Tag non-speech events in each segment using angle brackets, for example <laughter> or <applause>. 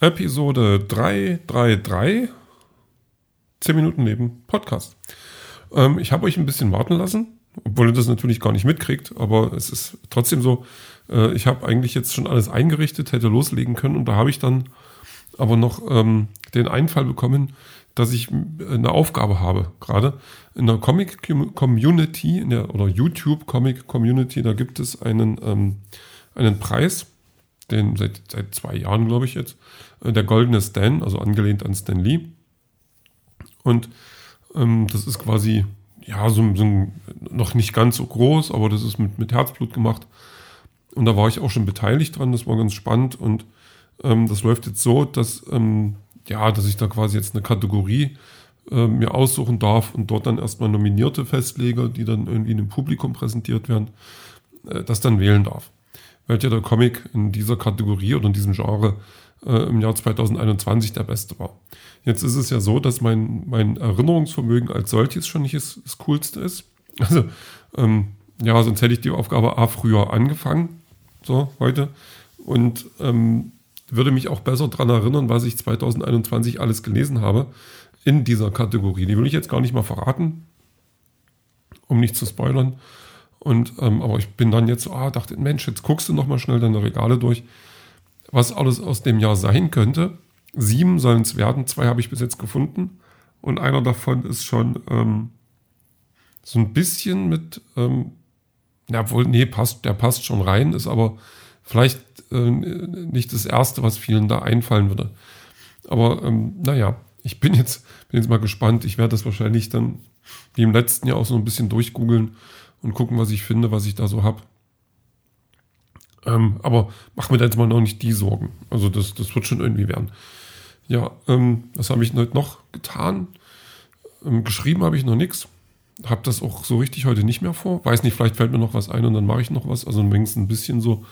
Episode 333. 10 Minuten neben Podcast. Ähm, ich habe euch ein bisschen warten lassen, obwohl ihr das natürlich gar nicht mitkriegt, aber es ist trotzdem so, äh, ich habe eigentlich jetzt schon alles eingerichtet, hätte loslegen können und da habe ich dann aber noch ähm, den Einfall bekommen, dass ich eine Aufgabe habe, gerade in der Comic Community, in der oder YouTube Comic Community, da gibt es einen, ähm, einen Preis, den seit, seit zwei Jahren, glaube ich jetzt, äh, der goldene Stan, also angelehnt an Stan Lee. Und ähm, das ist quasi, ja, so, so noch nicht ganz so groß, aber das ist mit, mit Herzblut gemacht. Und da war ich auch schon beteiligt dran, das war ganz spannend. Und ähm, das läuft jetzt so, dass, ähm, ja, dass ich da quasi jetzt eine Kategorie äh, mir aussuchen darf und dort dann erstmal Nominierte festlege, die dann irgendwie in dem Publikum präsentiert werden, äh, das dann wählen darf. Welcher der Comic in dieser Kategorie oder in diesem Genre äh, im Jahr 2021 der beste war. Jetzt ist es ja so, dass mein, mein Erinnerungsvermögen als solches schon nicht das, das Coolste ist. <laughs> Also, ähm, ja, sonst hätte ich die Aufgabe A früher angefangen, so heute, und ähm, würde mich auch besser daran erinnern, was ich 2021 alles gelesen habe in dieser Kategorie. Die will ich jetzt gar nicht mal verraten, um nicht zu spoilern. Und, ähm, aber ich bin dann jetzt so, ah, dachte, Mensch, jetzt guckst du noch mal schnell deine Regale durch was alles aus dem Jahr sein könnte. Sieben sollen es werden, zwei habe ich bis jetzt gefunden. Und einer davon ist schon ähm, so ein bisschen mit, ähm, ja, wohl, nee, passt, der passt schon rein, ist aber vielleicht äh, nicht das Erste, was vielen da einfallen würde. Aber ähm, naja, ich bin jetzt, bin jetzt mal gespannt. Ich werde das wahrscheinlich dann wie im letzten Jahr auch so ein bisschen durchgoogeln und gucken, was ich finde, was ich da so habe. Ähm, aber mach mir da jetzt mal noch nicht die Sorgen. Also das, das wird schon irgendwie werden. Ja, ähm, was habe ich heute noch getan? Ähm, geschrieben habe ich noch nichts. Habe das auch so richtig heute nicht mehr vor. Weiß nicht, vielleicht fällt mir noch was ein und dann mache ich noch was. Also wenigstens ein bisschen so,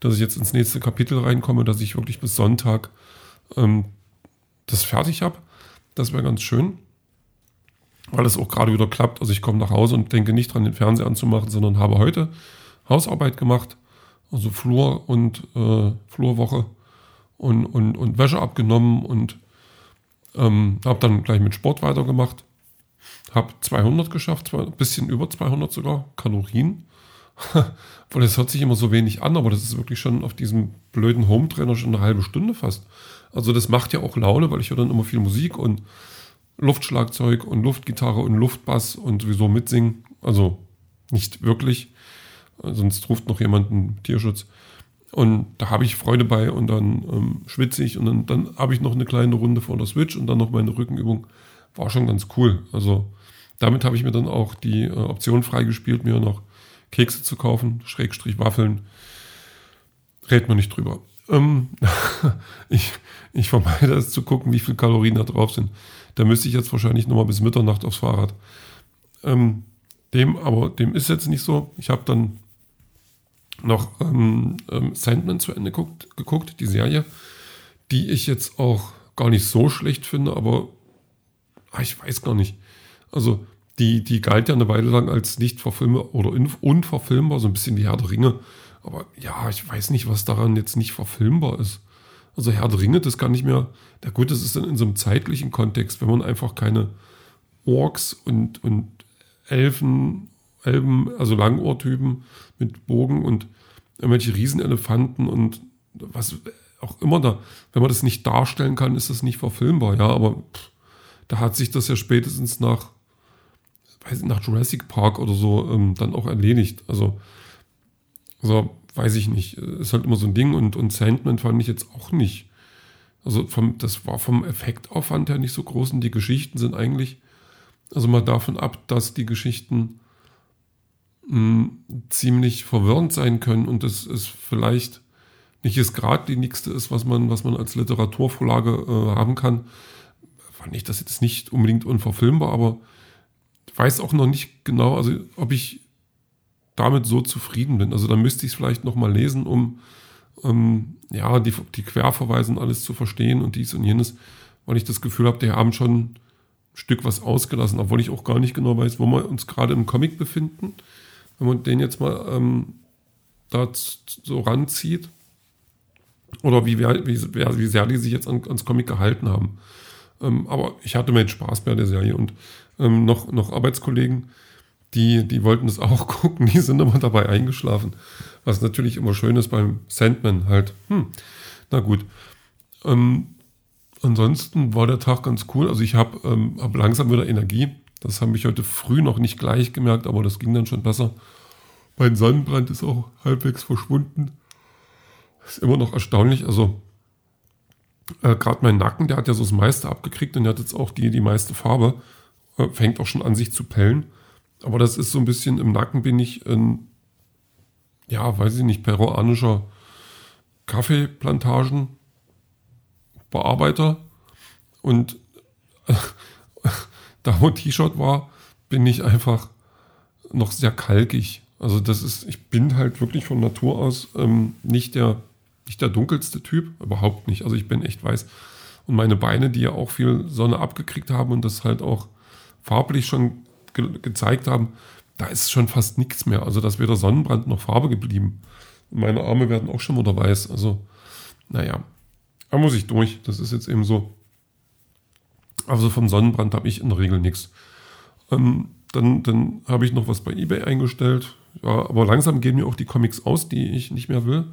dass ich jetzt ins nächste Kapitel reinkomme, dass ich wirklich bis Sonntag ähm, das fertig habe. Das wäre ganz schön. Weil es auch gerade wieder klappt. Also ich komme nach Hause und denke nicht dran, den Fernseher anzumachen, sondern habe heute Hausarbeit gemacht also Flur und äh, Flurwoche und, und, und Wäsche abgenommen und ähm, habe dann gleich mit Sport weitergemacht. Habe 200 geschafft, ein bisschen über 200 sogar Kalorien. <laughs> Weil das hört sich immer so wenig an, aber das ist wirklich schon auf diesem blöden Home-Trainer schon eine halbe Stunde fast. Also das macht ja auch Laune, weil ich höre dann immer viel Musik und Luftschlagzeug und Luftgitarre und Luftbass und sowieso mitsingen. Also nicht wirklich sonst ruft noch jemand einen Tierschutz. Und da habe ich Freude bei und dann ähm, schwitze ich und dann, dann habe ich noch eine kleine Runde vor der Switch und dann noch meine Rückenübung. War schon ganz cool. Also damit habe ich mir dann auch die äh, Option freigespielt, mir noch Kekse zu kaufen, Schrägstrich Waffeln. Red man nicht drüber. Ähm, <laughs> ich, ich vermeide es zu gucken, wie viele Kalorien da drauf sind. Da müsste ich jetzt wahrscheinlich nochmal bis Mitternacht aufs Fahrrad. Ähm, dem, aber dem ist jetzt nicht so. Ich habe dann noch ähm, ähm, Sandman zu Ende geguckt, geguckt, die Serie, die ich jetzt auch gar nicht so schlecht finde, aber ach, ich weiß gar nicht. Also die, die galt ja eine Weile lang als nicht verfilmbar oder unverfilmbar, so ein bisschen wie Herr der Ringe. Aber ja, ich weiß nicht, was daran jetzt nicht verfilmbar ist. Also Herr der Ringe, das kann nicht mehr. Na gut, das ist dann in so einem zeitlichen Kontext, wenn man einfach keine Orks und, und Elfen Elben, also Langohrtypen mit Bogen und irgendwelche Riesenelefanten und was auch immer da. Wenn man das nicht darstellen kann, ist das nicht verfilmbar, ja, aber pff, da hat sich das ja spätestens nach, weiß ich, nach Jurassic Park oder so ähm, dann auch erledigt. Also, also, weiß ich nicht. Ist halt immer so ein Ding und, und Sandman fand ich jetzt auch nicht. Also vom, das war vom Effektaufwand her nicht so groß und die Geschichten sind eigentlich, also mal davon ab, dass die Geschichten ziemlich verwirrend sein können und das ist vielleicht nicht das geradlinigste ist, was man, was man als Literaturvorlage äh, haben kann, fand ich das jetzt nicht unbedingt unverfilmbar, aber weiß auch noch nicht genau, also ob ich damit so zufrieden bin. Also da müsste ich es vielleicht nochmal lesen, um ähm, ja, die, die Querverweise und alles zu verstehen und dies und jenes, weil ich das Gefühl habe, die haben schon ein Stück was ausgelassen, obwohl ich auch gar nicht genau weiß, wo wir uns gerade im Comic befinden wenn man den jetzt mal ähm, da so ranzieht Oder wie, wie, wie sehr die sich jetzt an, ans Comic gehalten haben. Ähm, aber ich hatte mir Spaß bei der Serie und ähm, noch, noch Arbeitskollegen, die, die wollten das auch <laughs> gucken, die sind immer dabei eingeschlafen. Was natürlich immer schön ist beim Sandman halt. Hm, na gut. Ähm, ansonsten war der Tag ganz cool. Also ich habe ähm, hab langsam wieder Energie. Das habe ich heute früh noch nicht gleich gemerkt, aber das ging dann schon besser. Mein Sonnenbrand ist auch halbwegs verschwunden. Ist immer noch erstaunlich. Also äh, gerade mein Nacken, der hat ja so das meiste abgekriegt und der hat jetzt auch die, die meiste Farbe. Äh, fängt auch schon an sich zu pellen. Aber das ist so ein bisschen, im Nacken bin ich ein, ja, weiß ich nicht, peruanischer Kaffeeplantagen Bearbeiter und <laughs> da wo T-Shirt war, bin ich einfach noch sehr kalkig. Also das ist, ich bin halt wirklich von Natur aus ähm, nicht der, nicht der dunkelste Typ, überhaupt nicht. Also ich bin echt weiß. Und meine Beine, die ja auch viel Sonne abgekriegt haben und das halt auch farblich schon ge gezeigt haben, da ist schon fast nichts mehr. Also da ist weder Sonnenbrand noch Farbe geblieben. Meine Arme werden auch schon wieder weiß. Also, naja, da muss ich durch. Das ist jetzt eben so. Also vom Sonnenbrand habe ich in der Regel nichts. Ähm, dann dann habe ich noch was bei eBay eingestellt. Ja, aber langsam gehen mir auch die Comics aus, die ich nicht mehr will,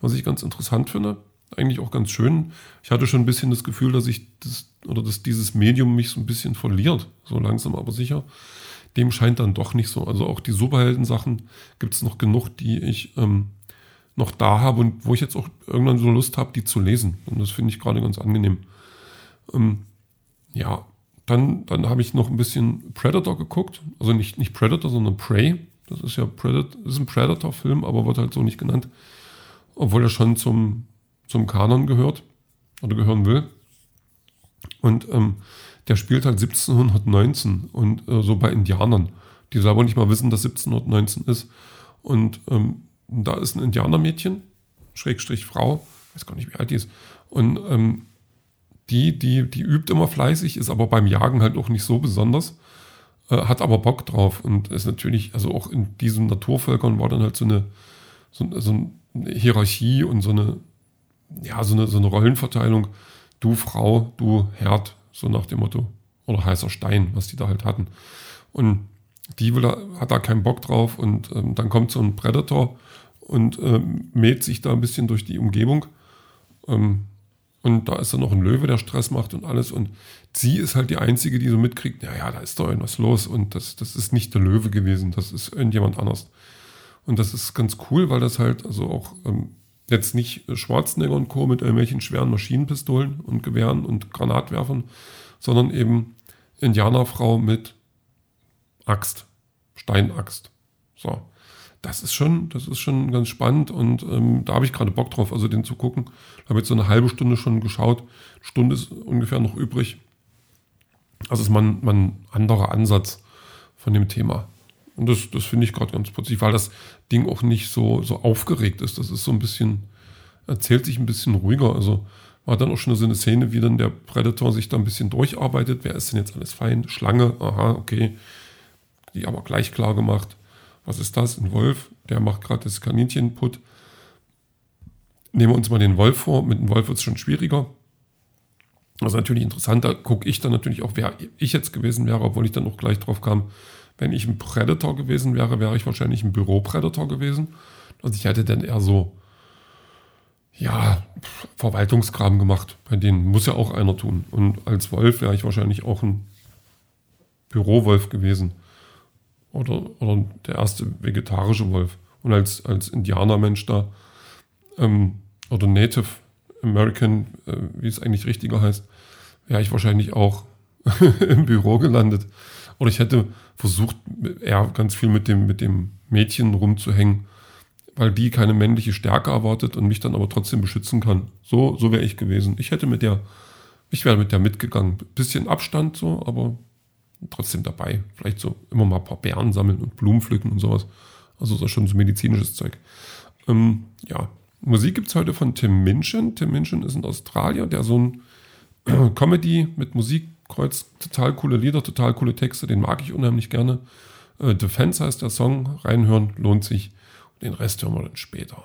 was ich ganz interessant finde. Eigentlich auch ganz schön. Ich hatte schon ein bisschen das Gefühl, dass ich das oder dass dieses Medium mich so ein bisschen verliert, so langsam aber sicher. Dem scheint dann doch nicht so. Also auch die Superhelden-Sachen gibt es noch genug, die ich ähm, noch da habe und wo ich jetzt auch irgendwann so Lust habe, die zu lesen. Und das finde ich gerade ganz angenehm. Ähm, ja, dann, dann habe ich noch ein bisschen Predator geguckt. Also nicht, nicht Predator, sondern Prey. Das ist ja Predator, ist ein Predator-Film, aber wird halt so nicht genannt. Obwohl er schon zum, zum Kanon gehört oder gehören will. Und ähm, der spielt halt 1719 und äh, so bei Indianern, die selber nicht mal wissen, dass 1719 ist. Und ähm, da ist ein Indianermädchen, Schrägstrich Frau, weiß gar nicht, wie alt die ist. Und ähm, die, die, die übt immer fleißig, ist aber beim Jagen halt auch nicht so besonders, äh, hat aber Bock drauf und ist natürlich, also auch in diesen Naturvölkern war dann halt so eine, so, so eine Hierarchie und so eine, ja, so eine, so eine Rollenverteilung. Du Frau, du Herd, so nach dem Motto. Oder heißer Stein, was die da halt hatten. Und die will, hat da keinen Bock drauf und ähm, dann kommt so ein Predator und ähm, mäht sich da ein bisschen durch die Umgebung. Ähm, und da ist dann noch ein Löwe, der Stress macht und alles. Und sie ist halt die Einzige, die so mitkriegt, ja, ja, da ist doch irgendwas los. Und das, das ist nicht der Löwe gewesen, das ist irgendjemand anders. Und das ist ganz cool, weil das halt also auch ähm, jetzt nicht Schwarzenegger und Co. mit irgendwelchen schweren Maschinenpistolen und Gewehren und Granatwerfern, sondern eben Indianerfrau mit Axt, Steinaxt. So das ist schon, das ist schon ganz spannend und ähm, da habe ich gerade Bock drauf, also den zu gucken. Habe jetzt so eine halbe Stunde schon geschaut, Stunde ist ungefähr noch übrig. Also ist man ein anderer Ansatz von dem Thema. Und das, das finde ich gerade ganz putzig, weil das Ding auch nicht so, so aufgeregt ist. Das ist so ein bisschen, erzählt sich ein bisschen ruhiger. Also war dann auch schon so eine Szene, wie dann der Predator sich da ein bisschen durcharbeitet. Wer ist denn jetzt alles fein? Schlange, aha, okay. Die aber gleich klar gemacht was ist das? Ein Wolf, der macht gerade das Kaninchen putt. Nehmen wir uns mal den Wolf vor. Mit dem Wolf wird es schon schwieriger. Das ist natürlich interessant. Da gucke ich dann natürlich auch, wer ich jetzt gewesen wäre, obwohl ich dann auch gleich drauf kam. Wenn ich ein Predator gewesen wäre, wäre ich wahrscheinlich ein Büro-Predator gewesen. Also ich hätte dann eher so, ja, Verwaltungskram gemacht. Bei denen muss ja auch einer tun. Und als Wolf wäre ich wahrscheinlich auch ein Bürowolf gewesen oder, oder der erste vegetarische Wolf. Und als, als Indianermensch da, ähm, oder Native American, äh, wie es eigentlich richtiger heißt, wäre ich wahrscheinlich auch <laughs> im Büro gelandet. Oder ich hätte versucht, eher ganz viel mit dem, mit dem Mädchen rumzuhängen, weil die keine männliche Stärke erwartet und mich dann aber trotzdem beschützen kann. So, so wäre ich gewesen. Ich hätte mit der, ich wäre mit der mitgegangen. Bisschen Abstand so, aber trotzdem dabei. Vielleicht so immer mal ein paar Beeren sammeln und Blumen pflücken und sowas. Also so schon so medizinisches Zeug. Ähm, ja, Musik gibt es heute von Tim Minchin. Tim Minchin ist ein Australier, der so ein <clears throat> Comedy mit Musik kreuzt. Total coole Lieder, total coole Texte, den mag ich unheimlich gerne. Äh, Defense heißt der Song, reinhören lohnt sich. Den Rest hören wir dann später.